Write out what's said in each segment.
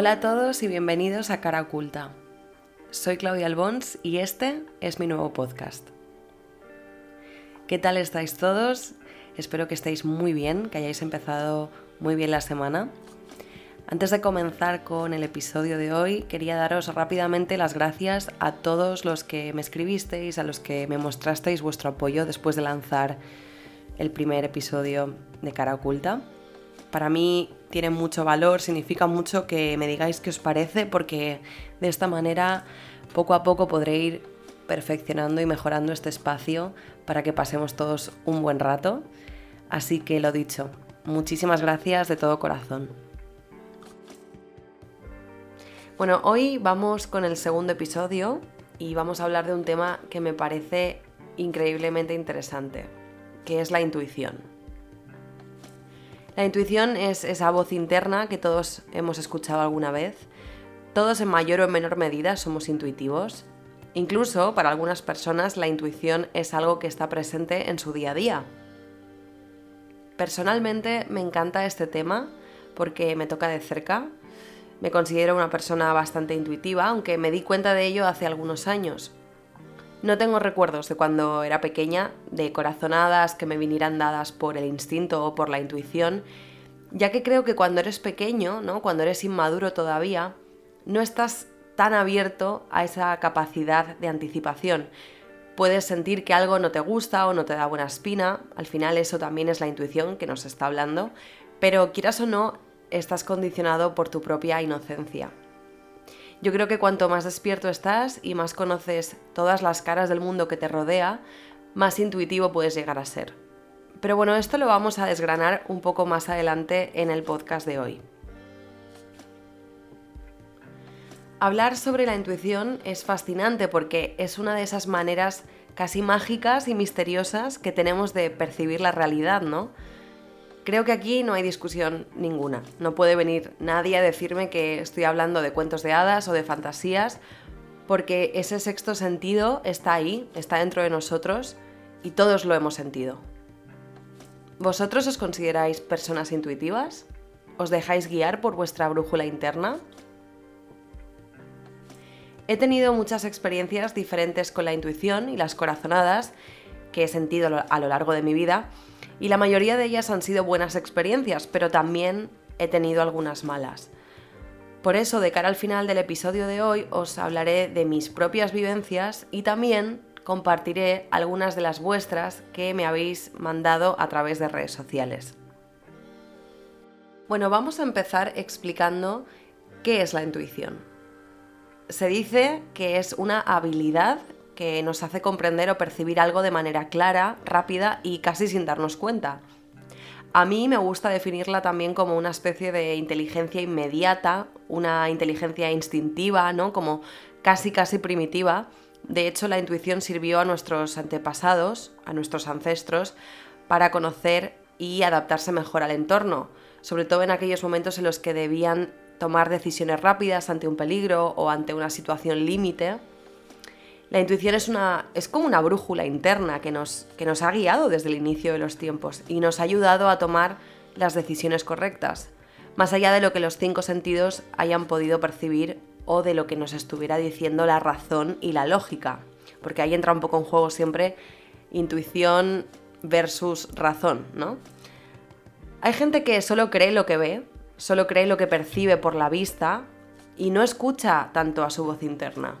Hola a todos y bienvenidos a Cara Oculta. Soy Claudia Albons y este es mi nuevo podcast. ¿Qué tal estáis todos? Espero que estéis muy bien, que hayáis empezado muy bien la semana. Antes de comenzar con el episodio de hoy, quería daros rápidamente las gracias a todos los que me escribisteis, a los que me mostrasteis vuestro apoyo después de lanzar el primer episodio de Cara Oculta. Para mí tiene mucho valor, significa mucho que me digáis qué os parece, porque de esta manera poco a poco podré ir perfeccionando y mejorando este espacio para que pasemos todos un buen rato. Así que lo dicho, muchísimas gracias de todo corazón. Bueno, hoy vamos con el segundo episodio y vamos a hablar de un tema que me parece increíblemente interesante, que es la intuición. La intuición es esa voz interna que todos hemos escuchado alguna vez. Todos en mayor o menor medida somos intuitivos. Incluso para algunas personas la intuición es algo que está presente en su día a día. Personalmente me encanta este tema porque me toca de cerca. Me considero una persona bastante intuitiva, aunque me di cuenta de ello hace algunos años. No tengo recuerdos de cuando era pequeña, de corazonadas que me vinieran dadas por el instinto o por la intuición, ya que creo que cuando eres pequeño, ¿no? cuando eres inmaduro todavía, no estás tan abierto a esa capacidad de anticipación. Puedes sentir que algo no te gusta o no te da buena espina, al final eso también es la intuición que nos está hablando, pero quieras o no, estás condicionado por tu propia inocencia. Yo creo que cuanto más despierto estás y más conoces todas las caras del mundo que te rodea, más intuitivo puedes llegar a ser. Pero bueno, esto lo vamos a desgranar un poco más adelante en el podcast de hoy. Hablar sobre la intuición es fascinante porque es una de esas maneras casi mágicas y misteriosas que tenemos de percibir la realidad, ¿no? Creo que aquí no hay discusión ninguna. No puede venir nadie a decirme que estoy hablando de cuentos de hadas o de fantasías, porque ese sexto sentido está ahí, está dentro de nosotros y todos lo hemos sentido. ¿Vosotros os consideráis personas intuitivas? ¿Os dejáis guiar por vuestra brújula interna? He tenido muchas experiencias diferentes con la intuición y las corazonadas que he sentido a lo largo de mi vida y la mayoría de ellas han sido buenas experiencias, pero también he tenido algunas malas. Por eso, de cara al final del episodio de hoy, os hablaré de mis propias vivencias y también compartiré algunas de las vuestras que me habéis mandado a través de redes sociales. Bueno, vamos a empezar explicando qué es la intuición. Se dice que es una habilidad que nos hace comprender o percibir algo de manera clara, rápida y casi sin darnos cuenta. A mí me gusta definirla también como una especie de inteligencia inmediata, una inteligencia instintiva, ¿no? Como casi casi primitiva. De hecho, la intuición sirvió a nuestros antepasados, a nuestros ancestros, para conocer y adaptarse mejor al entorno, sobre todo en aquellos momentos en los que debían tomar decisiones rápidas ante un peligro o ante una situación límite la intuición es, una, es como una brújula interna que nos, que nos ha guiado desde el inicio de los tiempos y nos ha ayudado a tomar las decisiones correctas, más allá de lo que los cinco sentidos hayan podido percibir o de lo que nos estuviera diciendo la razón y la lógica, porque ahí entra un poco en juego siempre intuición versus razón, ¿no? Hay gente que solo cree lo que ve, solo cree lo que percibe por la vista y no escucha tanto a su voz interna.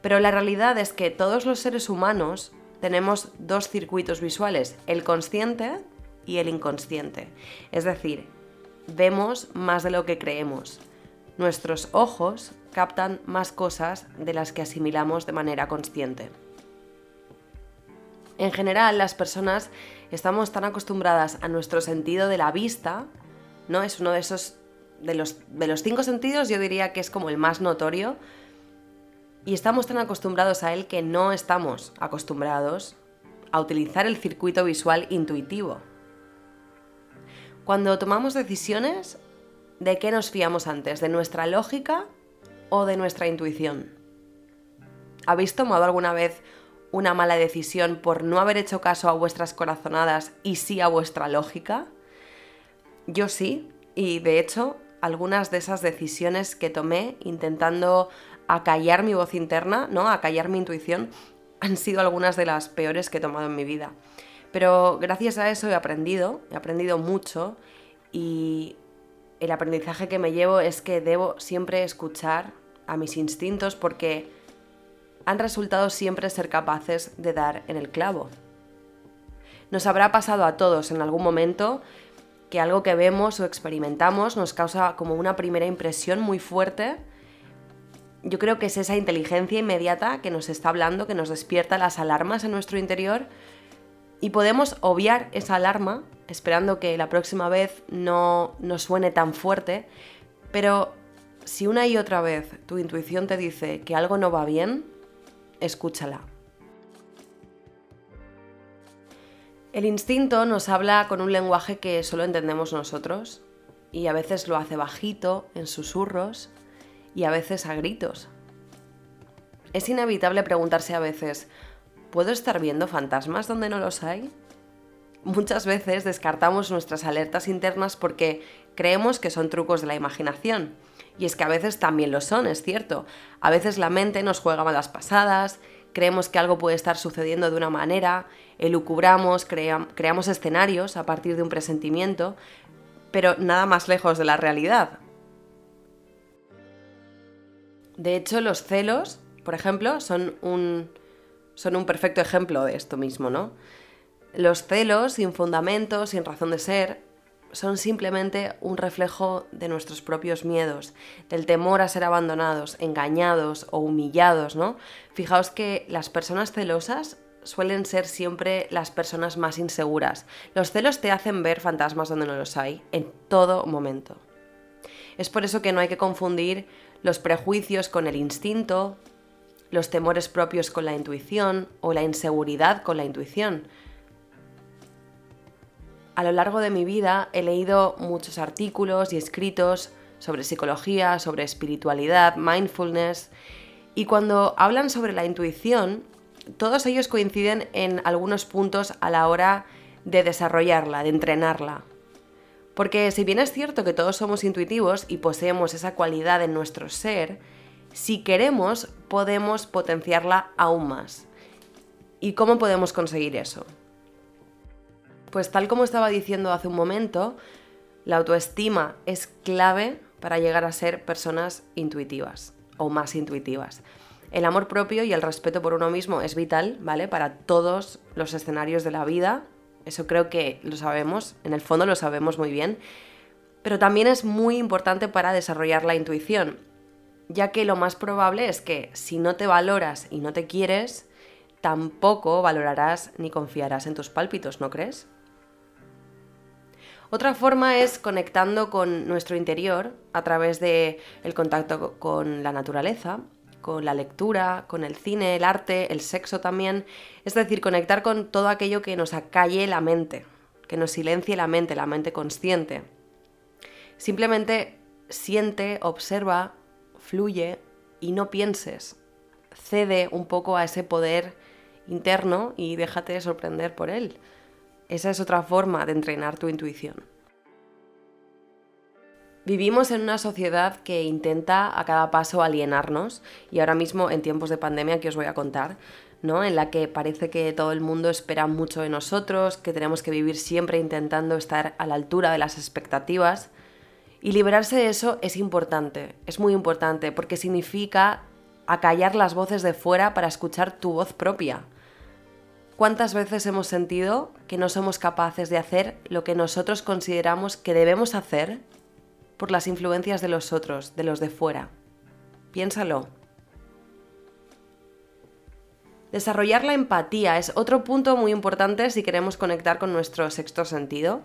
Pero la realidad es que todos los seres humanos tenemos dos circuitos visuales, el consciente y el inconsciente. Es decir, vemos más de lo que creemos. Nuestros ojos captan más cosas de las que asimilamos de manera consciente. En general, las personas estamos tan acostumbradas a nuestro sentido de la vista, ¿no? Es uno de esos de los, de los cinco sentidos, yo diría que es como el más notorio, y estamos tan acostumbrados a él que no estamos acostumbrados a utilizar el circuito visual intuitivo. Cuando tomamos decisiones, ¿de qué nos fiamos antes? ¿De nuestra lógica o de nuestra intuición? ¿Habéis tomado alguna vez una mala decisión por no haber hecho caso a vuestras corazonadas y sí a vuestra lógica? Yo sí, y de hecho algunas de esas decisiones que tomé intentando acallar mi voz interna, ¿no? Acallar mi intuición, han sido algunas de las peores que he tomado en mi vida. Pero gracias a eso he aprendido, he aprendido mucho y el aprendizaje que me llevo es que debo siempre escuchar a mis instintos porque han resultado siempre ser capaces de dar en el clavo. Nos habrá pasado a todos en algún momento que algo que vemos o experimentamos nos causa como una primera impresión muy fuerte. Yo creo que es esa inteligencia inmediata que nos está hablando, que nos despierta las alarmas en nuestro interior y podemos obviar esa alarma esperando que la próxima vez no nos suene tan fuerte, pero si una y otra vez tu intuición te dice que algo no va bien, escúchala. El instinto nos habla con un lenguaje que solo entendemos nosotros y a veces lo hace bajito, en susurros y a veces a gritos. Es inevitable preguntarse a veces, ¿puedo estar viendo fantasmas donde no los hay? Muchas veces descartamos nuestras alertas internas porque creemos que son trucos de la imaginación. Y es que a veces también lo son, es cierto. A veces la mente nos juega malas pasadas, creemos que algo puede estar sucediendo de una manera, elucubramos, creamos escenarios a partir de un presentimiento, pero nada más lejos de la realidad. De hecho, los celos, por ejemplo, son un, son un perfecto ejemplo de esto mismo, ¿no? Los celos, sin fundamento, sin razón de ser, son simplemente un reflejo de nuestros propios miedos, del temor a ser abandonados, engañados o humillados, ¿no? Fijaos que las personas celosas suelen ser siempre las personas más inseguras. Los celos te hacen ver fantasmas donde no los hay, en todo momento. Es por eso que no hay que confundir los prejuicios con el instinto, los temores propios con la intuición o la inseguridad con la intuición a lo largo de mi vida he leído muchos artículos y escritos sobre psicología, sobre espiritualidad, mindfulness, y cuando hablan sobre la intuición, todos ellos coinciden en algunos puntos a la hora de desarrollarla, de entrenarla. Porque si bien es cierto que todos somos intuitivos y poseemos esa cualidad en nuestro ser, si queremos podemos potenciarla aún más. ¿Y cómo podemos conseguir eso? Pues tal como estaba diciendo hace un momento, la autoestima es clave para llegar a ser personas intuitivas o más intuitivas. El amor propio y el respeto por uno mismo es vital, ¿vale? Para todos los escenarios de la vida. Eso creo que lo sabemos, en el fondo lo sabemos muy bien. Pero también es muy importante para desarrollar la intuición, ya que lo más probable es que si no te valoras y no te quieres, tampoco valorarás ni confiarás en tus pálpitos, ¿no crees? Otra forma es conectando con nuestro interior a través del el contacto con la naturaleza, con la lectura, con el cine, el arte, el sexo también. Es decir, conectar con todo aquello que nos acalle la mente, que nos silencie la mente, la mente consciente. Simplemente siente, observa, fluye y no pienses. Cede un poco a ese poder interno y déjate sorprender por él. Esa es otra forma de entrenar tu intuición. Vivimos en una sociedad que intenta a cada paso alienarnos y ahora mismo en tiempos de pandemia que os voy a contar, ¿no? En la que parece que todo el mundo espera mucho de nosotros, que tenemos que vivir siempre intentando estar a la altura de las expectativas. Y liberarse de eso es importante, es muy importante, porque significa acallar las voces de fuera para escuchar tu voz propia. ¿Cuántas veces hemos sentido que no somos capaces de hacer lo que nosotros consideramos que debemos hacer por las influencias de los otros, de los de fuera? Piénsalo. Desarrollar la empatía es otro punto muy importante si queremos conectar con nuestro sexto sentido,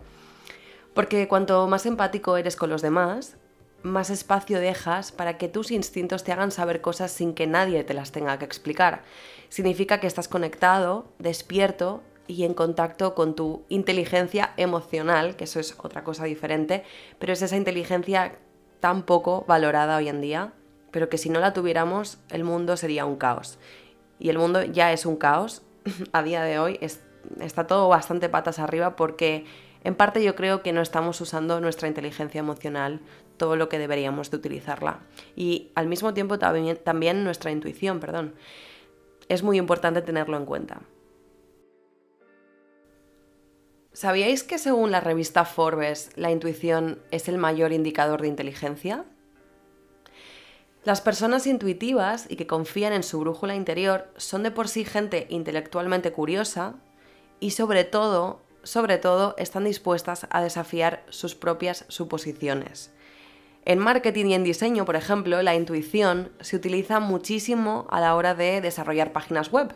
porque cuanto más empático eres con los demás, más espacio dejas para que tus instintos te hagan saber cosas sin que nadie te las tenga que explicar. Significa que estás conectado, despierto y en contacto con tu inteligencia emocional, que eso es otra cosa diferente, pero es esa inteligencia tan poco valorada hoy en día, pero que si no la tuviéramos, el mundo sería un caos. Y el mundo ya es un caos, a día de hoy está todo bastante patas arriba porque En parte yo creo que no estamos usando nuestra inteligencia emocional todo lo que deberíamos de utilizarla. Y al mismo tiempo también, también nuestra intuición, perdón. Es muy importante tenerlo en cuenta. ¿Sabíais que según la revista Forbes la intuición es el mayor indicador de inteligencia? Las personas intuitivas y que confían en su brújula interior son de por sí gente intelectualmente curiosa y sobre todo, sobre todo, están dispuestas a desafiar sus propias suposiciones. En marketing y en diseño, por ejemplo, la intuición se utiliza muchísimo a la hora de desarrollar páginas web.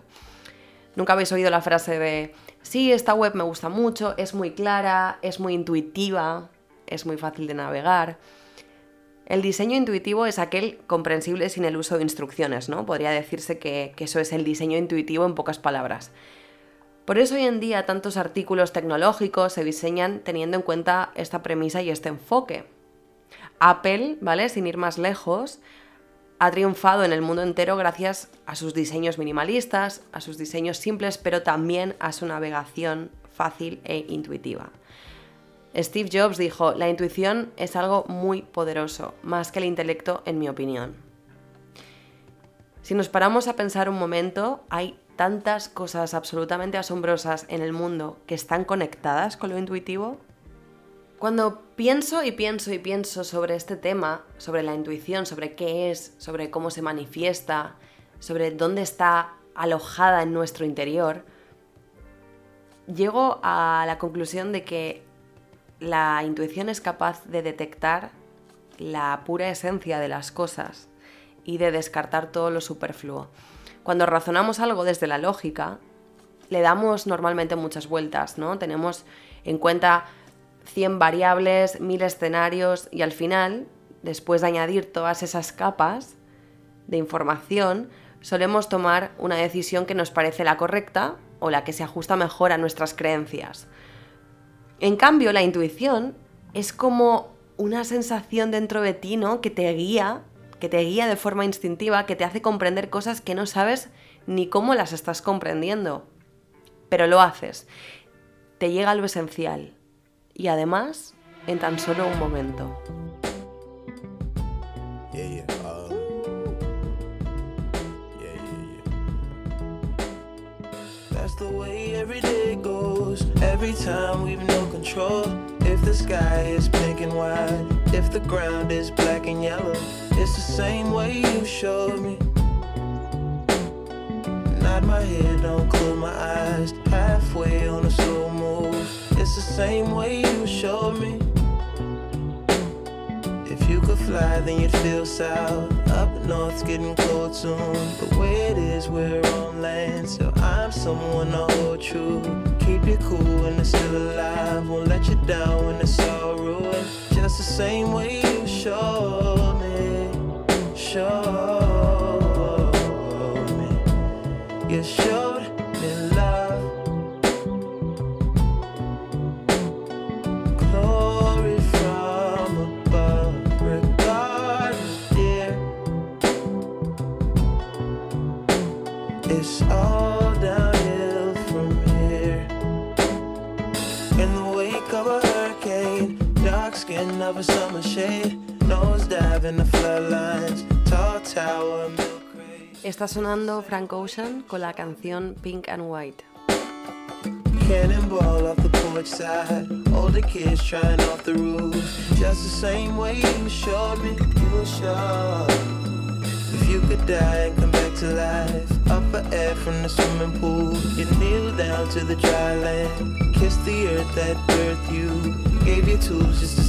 Nunca habéis oído la frase de sí, esta web me gusta mucho, es muy clara, es muy intuitiva, es muy fácil de navegar. El diseño intuitivo es aquel comprensible sin el uso de instrucciones, ¿no? Podría decirse que, que eso es el diseño intuitivo en pocas palabras. Por eso hoy en día tantos artículos tecnológicos se diseñan teniendo en cuenta esta premisa y este enfoque. Apple, ¿vale? Sin ir más lejos, ha triunfado en el mundo entero gracias a sus diseños minimalistas, a sus diseños simples, pero también a su navegación fácil e intuitiva. Steve Jobs dijo, la intuición es algo muy poderoso, más que el intelecto, en mi opinión. Si nos paramos a pensar un momento, hay tantas cosas absolutamente asombrosas en el mundo que están conectadas con lo intuitivo cuando pienso y pienso y pienso sobre este tema, sobre la intuición, sobre qué es, sobre cómo se manifiesta, sobre dónde está alojada en nuestro interior, llego a la conclusión de que la intuición es capaz de detectar la pura esencia de las cosas y de descartar todo lo superfluo. Cuando razonamos algo desde la lógica, le damos normalmente muchas vueltas, ¿no? Tenemos en cuenta 100 variables, 1000 escenarios y al final, después de añadir todas esas capas de información, solemos tomar una decisión que nos parece la correcta o la que se ajusta mejor a nuestras creencias. En cambio, la intuición es como una sensación dentro de ti, ¿no? Que te guía, que te guía de forma instintiva, que te hace comprender cosas que no sabes ni cómo las estás comprendiendo. Pero lo haces. Te llega a lo esencial, y además en tan solo un momento. Uh, That's the way every day goes. Every time we've no control. If the sky is pink and white, if the ground is black and yellow, it's the same way you showed me. My head, don't close my eyes. Halfway on a slow. It's the same way you showed me. If you could fly, then you'd feel south. Up north's getting cold soon. The way it is, we're on land. So I'm someone to hold true. Keep you cool when it's still alive. Won't let you down when it's all ruined. Just the same way you showed me. Showed me. You showed Está sonando Frank Ocean con la canción Pink and White. Cannonball off the porch side. Older kids trying off the roof. Just the same way you showed me. You were sure. If you could die and come back to life. Up for air from the swimming pool. You kneel down to the dry land. Kiss the earth that birthed you. Gave you tools just to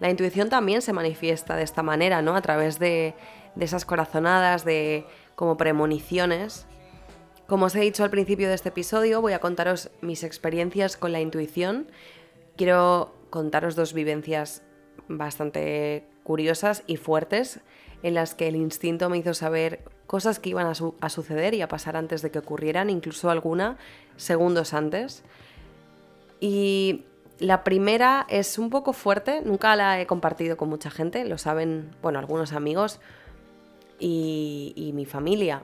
la intuición también se manifiesta de esta manera, ¿no? A través de, esas corazonadas, de como premoniciones. Como os he dicho al principio de este episodio, voy a contaros mis experiencias con la intuición. Quiero contaros dos vivencias bastante curiosas y fuertes en las que el instinto me hizo saber cosas que iban a, suceder y a pasar antes de que ocurrieran, incluso alguna segundos antes. Y la primera es un poco fuerte, nunca la he compartido con mucha gente, lo saben, bueno, algunos amigos y, mi familia.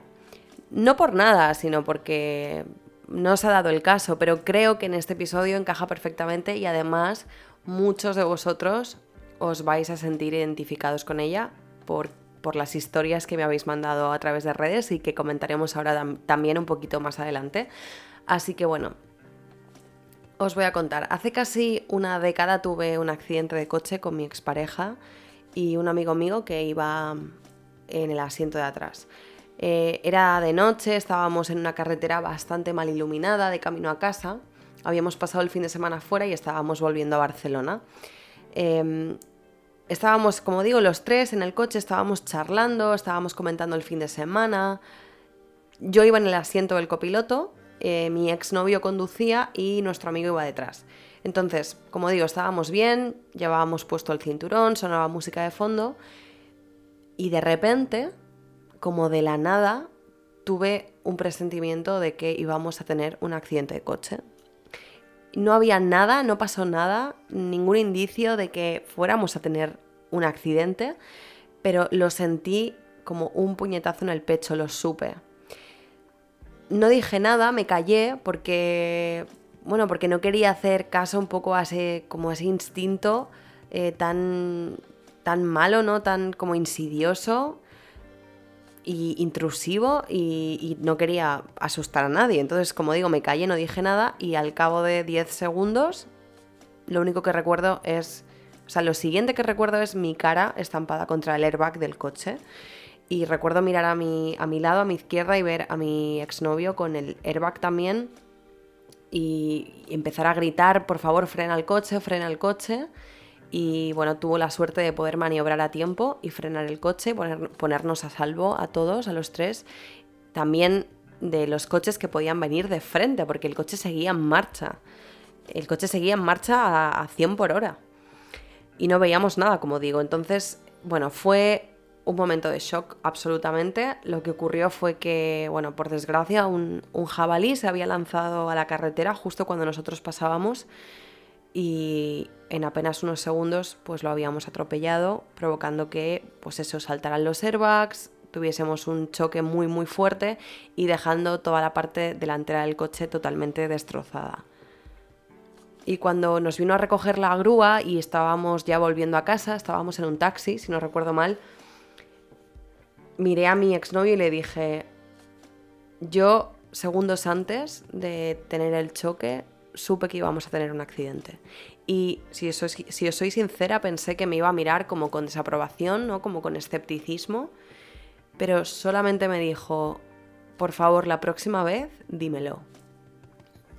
No por nada, sino porque no os ha dado el caso, pero creo que en este episodio encaja perfectamente y además muchos de vosotros os vais a sentir identificados con ella por las historias que me habéis mandado a través de redes y que comentaremos ahora también un poquito más adelante. Así que bueno, os voy a contar. Hace casi una década tuve un accidente de coche con mi expareja y un amigo mío que iba en el asiento de atrás. Eh, era de noche, estábamos en una carretera bastante mal iluminada de camino a casa. Habíamos pasado el fin de semana fuera y estábamos volviendo a Barcelona. Em, Estábamos, como digo, los tres en el coche, estábamos charlando, estábamos comentando el fin de semana. Yo iba en el asiento del copiloto, eh, mi exnovio conducía y nuestro amigo iba detrás. Entonces, como digo, estábamos bien, llevábamos puesto el cinturón, sonaba música de fondo y de repente, como de la nada, tuve un presentimiento de que íbamos a tener un accidente de coche no había nada, no pasó nada, ningún indicio de que fuéramos a tener un accidente, pero lo sentí como un puñetazo en el pecho, lo supe. No dije nada, me callé porque, bueno, porque no quería hacer caso un poco a ese, como ese instinto eh, tan, tan malo, ¿no? Tan como insidioso y intrusivo y, no quería asustar a nadie. Entonces, como digo, me callé, no dije nada y al cabo de 10 segundos lo único que recuerdo es, o sea, lo siguiente que recuerdo es mi cara estampada contra el airbag del coche. Y recuerdo mirar a mi, a mi lado, a mi izquierda y ver a mi exnovio con el airbag también y empezar a gritar, por favor, frena el coche, frena el coche y bueno, tuvo la suerte de poder maniobrar a tiempo y frenar el coche, poner, ponernos a salvo a todos, a los tres. También de los coches que podían venir de frente, porque el coche seguía en marcha. El coche seguía en marcha a, a 100 por hora. Y no veíamos nada, como digo. Entonces, bueno, fue un momento de shock absolutamente. Lo que ocurrió fue que, bueno, por desgracia, un, un jabalí se había lanzado a la carretera justo cuando nosotros pasábamos y en apenas unos segundos pues lo habíamos atropellado, provocando que pues eso saltaran los airbags, tuviésemos un choque muy muy fuerte y dejando toda la parte delantera del coche totalmente destrozada. Y cuando nos vino a recoger la grúa y estábamos ya volviendo a casa, estábamos en un taxi, si no recuerdo mal, miré a mi exnovio y le dije, yo segundos antes de tener el choque supe que íbamos a tener un accidente. Y si, os soy sincera, pensé que me iba a mirar como con desaprobación, ¿no? como con escepticismo, pero solamente me dijo, por favor, la próxima vez, dímelo.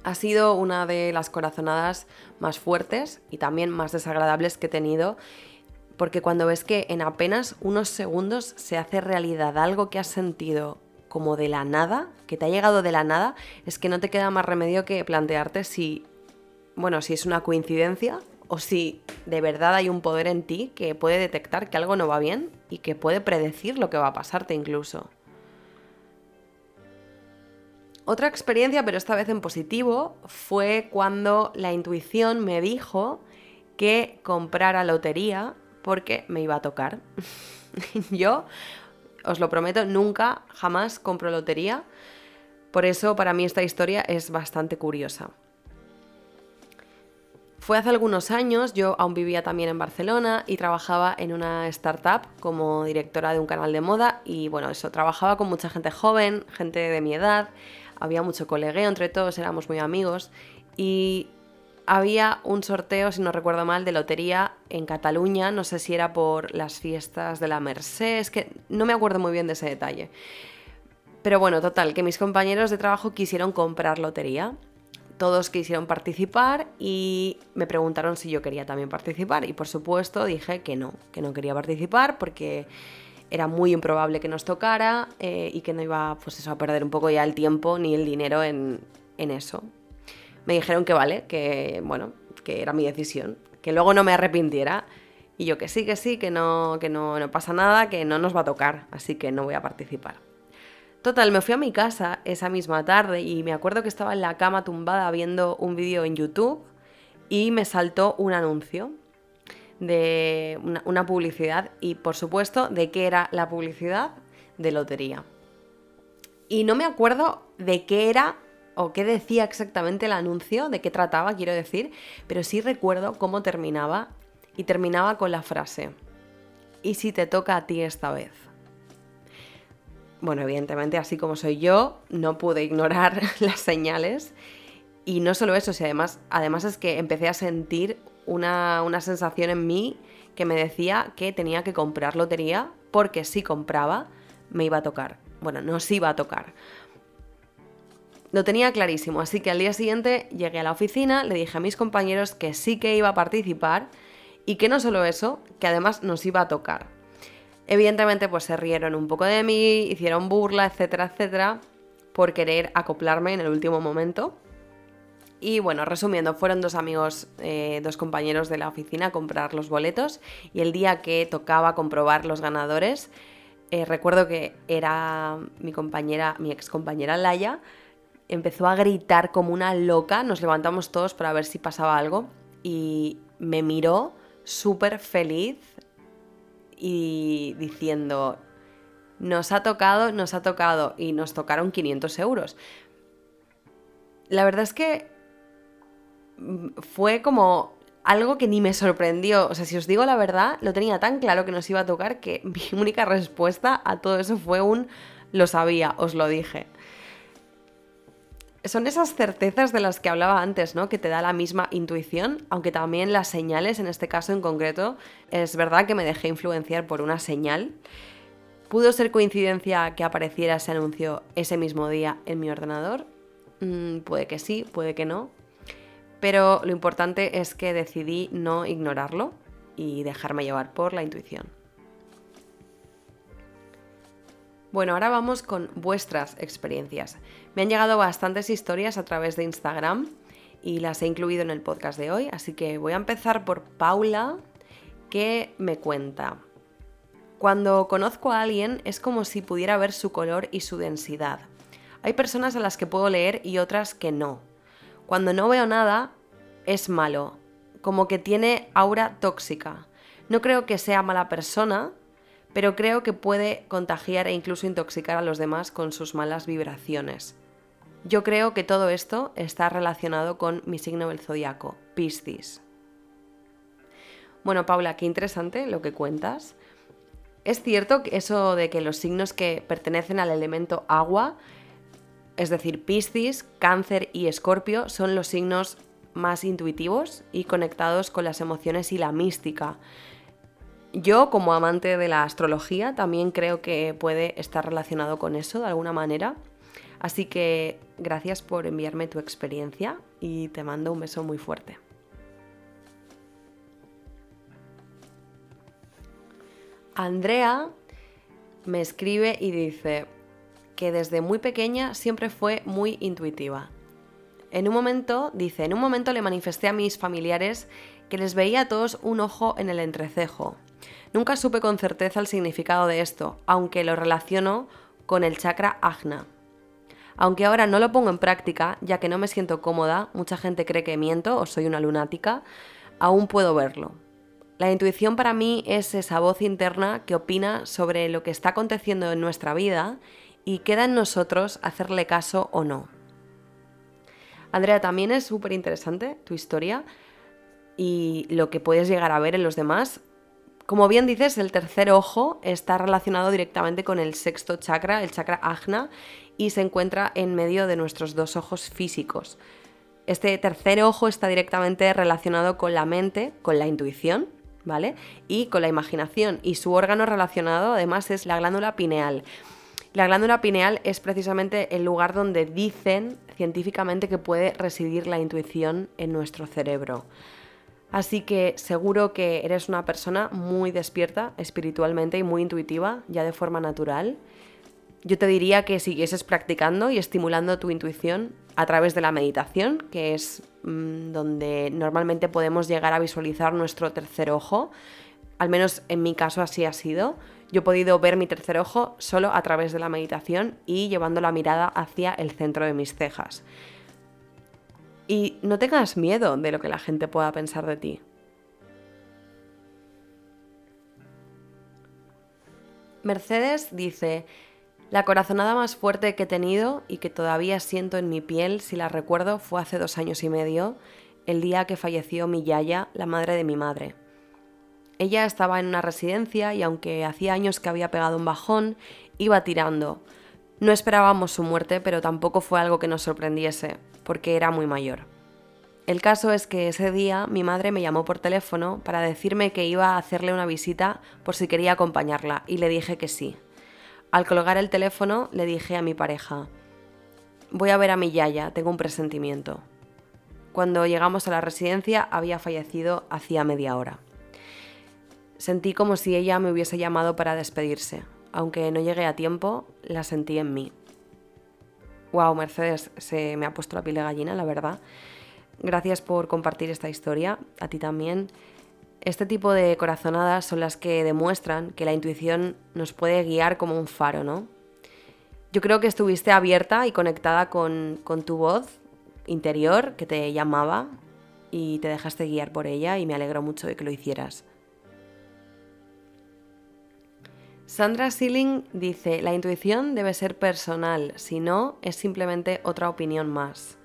Ha sido una de las corazonadas más fuertes y también más desagradables que he tenido, porque cuando ves que en apenas unos segundos se hace realidad algo que has sentido como de la nada, que te ha llegado de la nada, es que no te queda más remedio que plantearte si, bueno, si es una coincidencia o si de verdad hay un poder en ti que puede detectar que algo no va bien y que puede predecir lo que va a pasarte incluso. Otra experiencia, pero esta vez en positivo, fue cuando la intuición me dijo que comprara lotería porque me iba a tocar. Yo os lo prometo, nunca, jamás compro lotería. Por eso para mí esta historia es bastante curiosa. Fue hace algunos años, yo aún vivía también en Barcelona y trabajaba en una startup como directora de un canal de moda y bueno, eso, trabajaba con mucha gente joven, gente de mi edad, había mucho colegueo entre todos, éramos muy amigos y había un sorteo, si no recuerdo mal, de lotería en Cataluña, no sé si era por las fiestas de la Merced, es que no me acuerdo muy bien de ese detalle. Pero bueno, total, que mis compañeros de trabajo quisieron comprar lotería. Todos quisieron participar y me preguntaron si yo quería también participar. Y por supuesto dije que no, que no quería participar porque era muy improbable que nos tocara eh, y que no iba pues eso, a perder un poco ya el tiempo ni el dinero en, en eso me dijeron que vale, que bueno, que era mi decisión, que luego no me arrepintiera. Y yo que sí, que sí, que no, que no, no pasa nada, que no nos va a tocar, así que no voy a participar. Total, me fui a mi casa esa misma tarde y me acuerdo que estaba en la cama tumbada viendo un vídeo en YouTube y me saltó un anuncio de una, publicidad y por supuesto de qué era la publicidad de lotería. Y no me acuerdo de qué era o qué decía exactamente el anuncio, de qué trataba, quiero decir, pero sí recuerdo cómo terminaba y terminaba con la frase, ¿y si te toca a ti esta vez? Bueno, evidentemente, así como soy yo, no pude ignorar las señales. Y no solo eso, si además, además es que empecé a sentir una, una sensación en mí que me decía que tenía que comprar lotería porque si compraba me iba a tocar. Bueno, no se iba a tocar. Lo tenía clarísimo, así que al día siguiente llegué a la oficina, le dije a mis compañeros que sí que iba a participar y que no solo eso, que además nos iba a tocar. Evidentemente, pues se rieron un poco de mí, hicieron burla, etcétera, etcétera, por querer acoplarme en el último momento. Y bueno, resumiendo, fueron dos amigos, eh, dos compañeros de la oficina a comprar los boletos y el día que tocaba comprobar los ganadores, eh, recuerdo que era mi compañera, mi ex compañera Laia, empezó a gritar como una loca, nos levantamos todos para ver si pasaba algo y me miró súper feliz y diciendo, nos ha tocado, nos ha tocado y nos tocaron 500 euros. La verdad es que mm, fue como algo que ni me sorprendió. O sea, si os digo la verdad, lo tenía tan claro que nos iba a tocar que mi única respuesta a todo eso fue un lo sabía, os lo dije son esas certezas de las que hablaba antes, ¿no? Que te da la misma intuición, aunque también las señales, en este caso en concreto, es verdad que me dejé influenciar por una señal. ¿Pudo ser coincidencia que apareciera ese anuncio ese mismo día en mi ordenador? Mm, puede que sí, puede que no. Pero lo importante es que decidí no ignorarlo y dejarme llevar por la intuición. Bueno, ahora vamos con vuestras experiencias. Me han llegado bastantes historias a través de Instagram y las he incluido en el podcast de hoy, así que voy a empezar por Paula, que me cuenta. Cuando conozco a alguien es como si pudiera ver su color y su densidad. Hay personas a las que puedo leer y otras que no. Cuando no veo nada, es malo, como que tiene aura tóxica. No creo que sea mala persona, pero creo que puede contagiar e incluso intoxicar a los demás con sus malas vibraciones. Yo creo que todo esto está relacionado con mi signo del zodiaco, Piscis. Bueno, Paula, qué interesante lo que cuentas. Es cierto que eso de que los signos que pertenecen al elemento agua, es decir, Piscis, Cáncer y Escorpio, son los signos más intuitivos y conectados con las emociones y la mística. Yo, como amante de la astrología, también creo que puede estar relacionado con eso de alguna manera. Así que gracias por enviarme tu experiencia y te mando un beso muy fuerte. Andrea me escribe y dice que desde muy pequeña siempre fue muy intuitiva. En un momento, dice, en un momento le manifesté a mis familiares que les veía a todos un ojo en el entrecejo Nunca supe con certeza el significado de esto, aunque lo relaciono con el chakra ajna. Aunque ahora no lo pongo en práctica, ya que no me siento cómoda, mucha gente cree que miento o soy una lunática, aún puedo verlo. La intuición para mí es esa voz interna que opina sobre lo que está aconteciendo en nuestra vida y queda en nosotros hacerle caso o no. Andrea, también es súper interesante tu historia y lo que puedes llegar a ver en los demás como bien dices, el tercer ojo está relacionado directamente con el sexto chakra, el chakra ajna, y se encuentra en medio de nuestros dos ojos físicos. Este tercer ojo está directamente relacionado con la mente, con la intuición, ¿vale? Y con la imaginación. Y su órgano relacionado además es la glándula pineal. La glándula pineal es precisamente el lugar donde dicen científicamente que puede residir la intuición en nuestro cerebro. Así que seguro que eres una persona muy despierta espiritualmente y muy intuitiva, ya de forma natural. Yo te diría que siguieses practicando y estimulando tu intuición a través de la meditación, que es mm, donde normalmente podemos llegar a visualizar nuestro tercer ojo. Al menos en mi caso así ha sido. Yo he podido ver mi tercer ojo solo a través de la meditación y llevando la mirada hacia el centro de mis cejas. Y no tengas miedo de lo que la gente pueda pensar de ti. Mercedes dice, la corazonada más fuerte que he tenido y que todavía siento en mi piel si la recuerdo fue hace dos años y medio, el día que falleció mi yaya, la madre de mi madre. Ella estaba en una residencia y aunque hacía años que había pegado un bajón, iba tirando. No esperábamos su muerte, pero tampoco fue algo que nos sorprendiese, porque era muy mayor. El caso es que ese día mi madre me llamó por teléfono para decirme que iba a hacerle una visita por si quería acompañarla y le dije que sí. Al colgar el teléfono le dije a mi pareja, voy a ver a mi yaya, tengo un presentimiento. Cuando llegamos a la residencia había fallecido hacía media hora. Sentí como si ella me hubiese llamado para despedirse. Aunque no llegué a tiempo, la sentí en mí. Wow, Mercedes, se me ha puesto la piel de gallina, la verdad. Gracias por compartir esta historia, a ti también. Este tipo de corazonadas son las que demuestran que la intuición nos puede guiar como un faro, ¿no? Yo creo que estuviste abierta y conectada con, con tu voz interior que te llamaba y te dejaste guiar por ella y me alegro mucho de que lo hicieras. Sandra Sealing dice, la intuición debe ser personal, si no, es simplemente otra opinión más.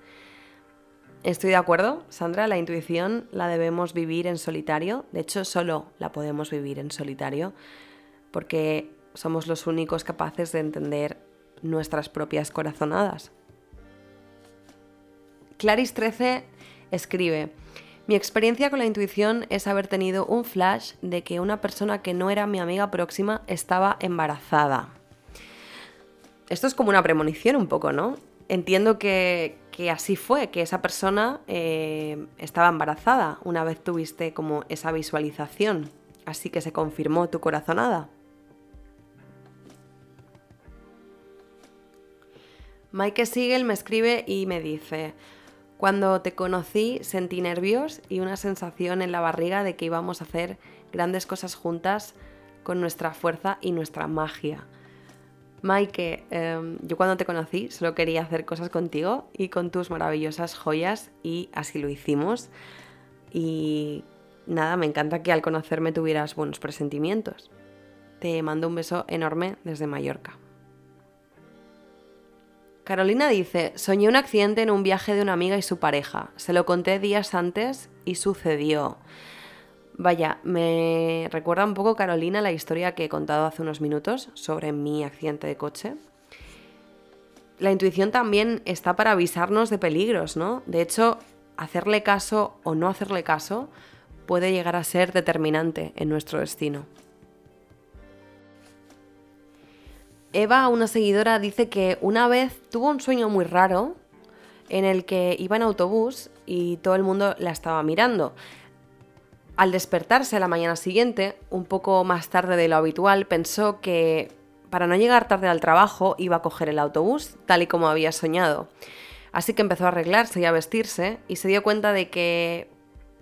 Estoy de acuerdo, Sandra, la intuición la debemos vivir en solitario, de hecho solo la podemos vivir en solitario, porque somos los únicos capaces de entender nuestras propias corazonadas. Claris 13 escribe, mi experiencia con la intuición es haber tenido un flash de que una persona que no era mi amiga próxima estaba embarazada. Esto es como una premonición un poco, ¿no? Entiendo que, así fue, que esa persona eh, estaba embarazada una vez tuviste como esa visualización. Así que se confirmó tu corazonada. Mike Siegel me escribe y me dice, cuando te conocí sentí nervios y una sensación en la barriga de que íbamos a hacer grandes cosas juntas con nuestra fuerza y nuestra magia. Maike, em, yo cuando te conocí solo quería hacer cosas contigo y con tus maravillosas joyas y así lo hicimos. Y nada, me encanta que al conocerme tuvieras buenos presentimientos. Te mando un beso enorme desde Mallorca. Carolina dice, soñé un accidente en un viaje de una amiga y su pareja. Se lo conté días antes y sucedió. Vaya, me recuerda un poco, Carolina, la historia que he contado hace unos minutos sobre mi accidente de coche. La intuición también está para avisarnos de peligros, ¿no? De hecho, hacerle caso o no hacerle caso puede llegar a ser determinante en nuestro destino. Eva, una seguidora, dice que una vez tuvo un sueño muy raro en el que iba en autobús y todo el mundo la estaba mirando. Al despertarse a la mañana siguiente, un poco más tarde de lo habitual, pensó que para no llegar tarde al trabajo iba a coger el autobús, tal y como había soñado. Así que empezó a arreglarse y a vestirse y se dio cuenta de que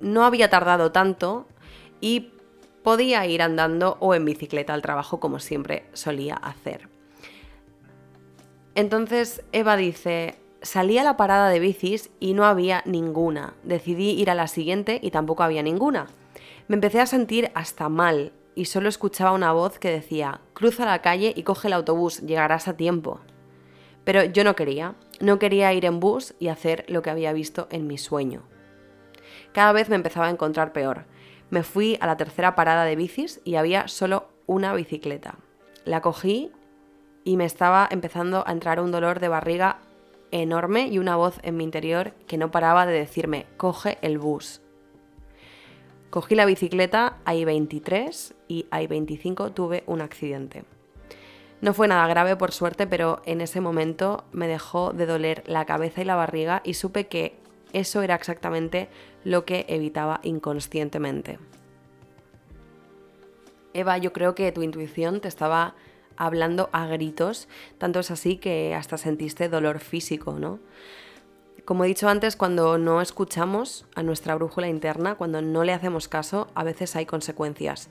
no había tardado tanto y podía ir andando o en bicicleta al trabajo como siempre solía hacer. Entonces Eva dice, salí a la parada de bicis y no había ninguna. Decidí ir a la siguiente y tampoco había ninguna. Me empecé a sentir hasta mal y solo escuchaba una voz que decía, cruza la calle y coge el autobús, llegarás a tiempo. Pero yo no quería, no quería ir en bus y hacer lo que había visto en mi sueño. Cada vez me empezaba a encontrar peor. Me fui a la tercera parada de bicis y había solo una bicicleta. La cogí y me estaba empezando a entrar un dolor de barriga enorme y una voz en mi interior que no paraba de decirme, coge el bus. Cogí la bicicleta, hay 23 y hay 25 tuve un accidente. No fue nada grave por suerte, pero en ese momento me dejó de doler la cabeza y la barriga y supe que eso era exactamente lo que evitaba inconscientemente. Eva, yo creo que tu intuición te estaba hablando a gritos, tanto es así que hasta sentiste dolor físico, ¿no? Como he dicho antes, cuando no escuchamos a nuestra brújula interna, cuando no le hacemos caso, a veces hay consecuencias.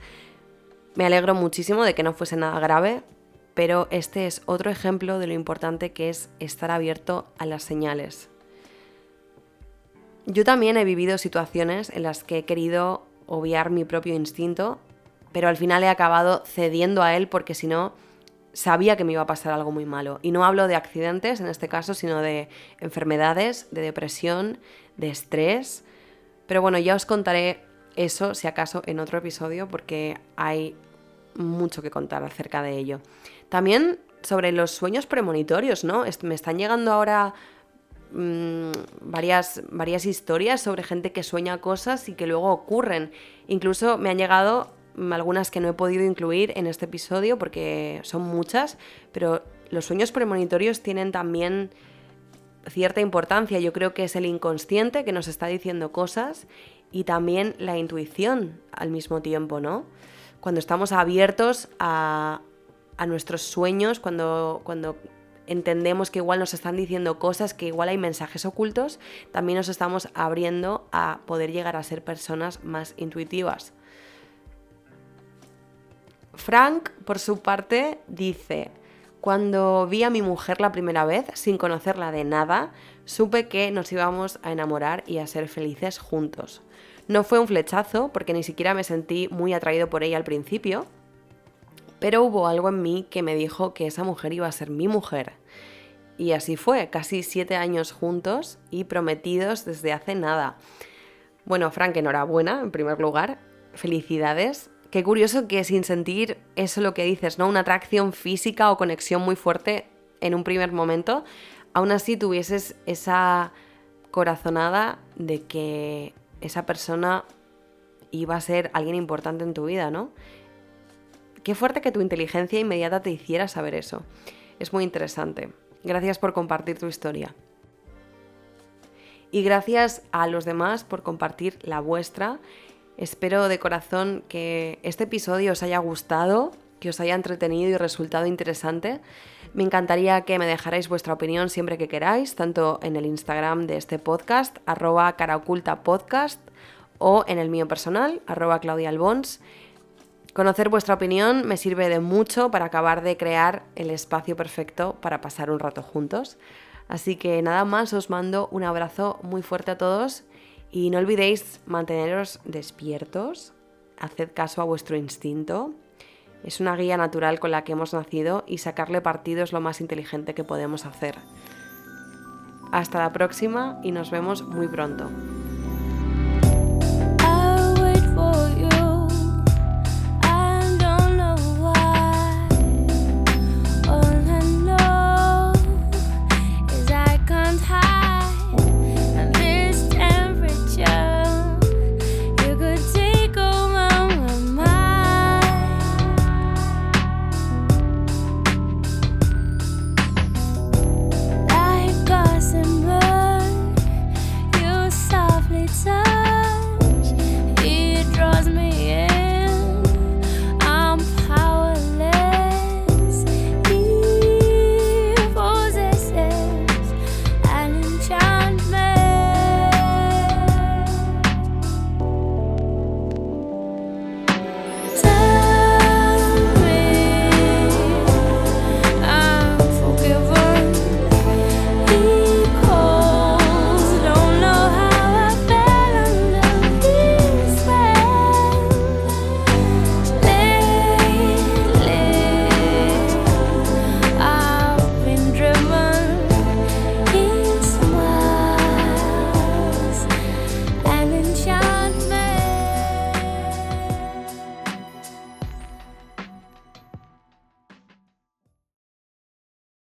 Me alegro muchísimo de que no fuese nada grave, pero este es otro ejemplo de lo importante que es estar abierto a las señales. Yo también he vivido situaciones en las que he querido obviar mi propio instinto, pero al final he acabado cediendo a él porque si no sabía que me iba a pasar algo muy malo. Y no hablo de accidentes en este caso, sino de enfermedades, de depresión, de estrés. Pero bueno, ya os contaré eso, si acaso, en otro episodio, porque hay mucho que contar acerca de ello. También sobre los sueños premonitorios, ¿no? Me están llegando ahora mm, varias, varias historias sobre gente que sueña cosas y que luego ocurren. Incluso me han llegado algunas que no he podido incluir en este episodio porque son muchas, pero los sueños premonitorios tienen también cierta importancia. Yo creo que es el inconsciente que nos está diciendo cosas y también la intuición al mismo tiempo, ¿no? Cuando estamos abiertos a, nuestros sueños, cuando, cuando entendemos que igual nos están diciendo cosas, que igual hay mensajes ocultos, también nos estamos abriendo a poder llegar a ser personas más intuitivas. Frank, por su parte, dice, cuando vi a mi mujer la primera vez, sin conocerla de nada, supe que nos íbamos a enamorar y a ser felices juntos. No fue un flechazo, porque ni siquiera me sentí muy atraído por ella al principio, pero hubo algo en mí que me dijo que esa mujer iba a ser mi mujer. Y así fue, casi siete años juntos y prometidos desde hace nada. Bueno, Frank, enhorabuena, en primer lugar. Felicidades. Qué curioso que sin sentir eso lo que dices, ¿no? Una atracción física o conexión muy fuerte en un primer momento, aún así tuvieses esa corazonada de que esa persona iba a ser alguien importante en tu vida, ¿no? Qué fuerte que tu inteligencia inmediata te hiciera saber eso. Es muy interesante. Gracias por compartir tu historia. Y gracias a los demás por compartir la vuestra Espero de corazón que este episodio os haya gustado, que os haya entretenido y resultado interesante. Me encantaría que me dejarais vuestra opinión siempre que queráis, tanto en el Instagram de este podcast, arroba caraocultapodcast, o en el mío personal, arroba claudialbons. Conocer vuestra opinión me sirve de mucho para acabar de crear el espacio perfecto para pasar un rato juntos. Así que nada más, os mando un abrazo muy fuerte a todos y no olvidéis manteneros despiertos, haced caso a vuestro instinto. Es una guía natural con la que hemos nacido y sacarle partido es lo más inteligente que podemos hacer. Hasta la próxima y nos vemos muy pronto.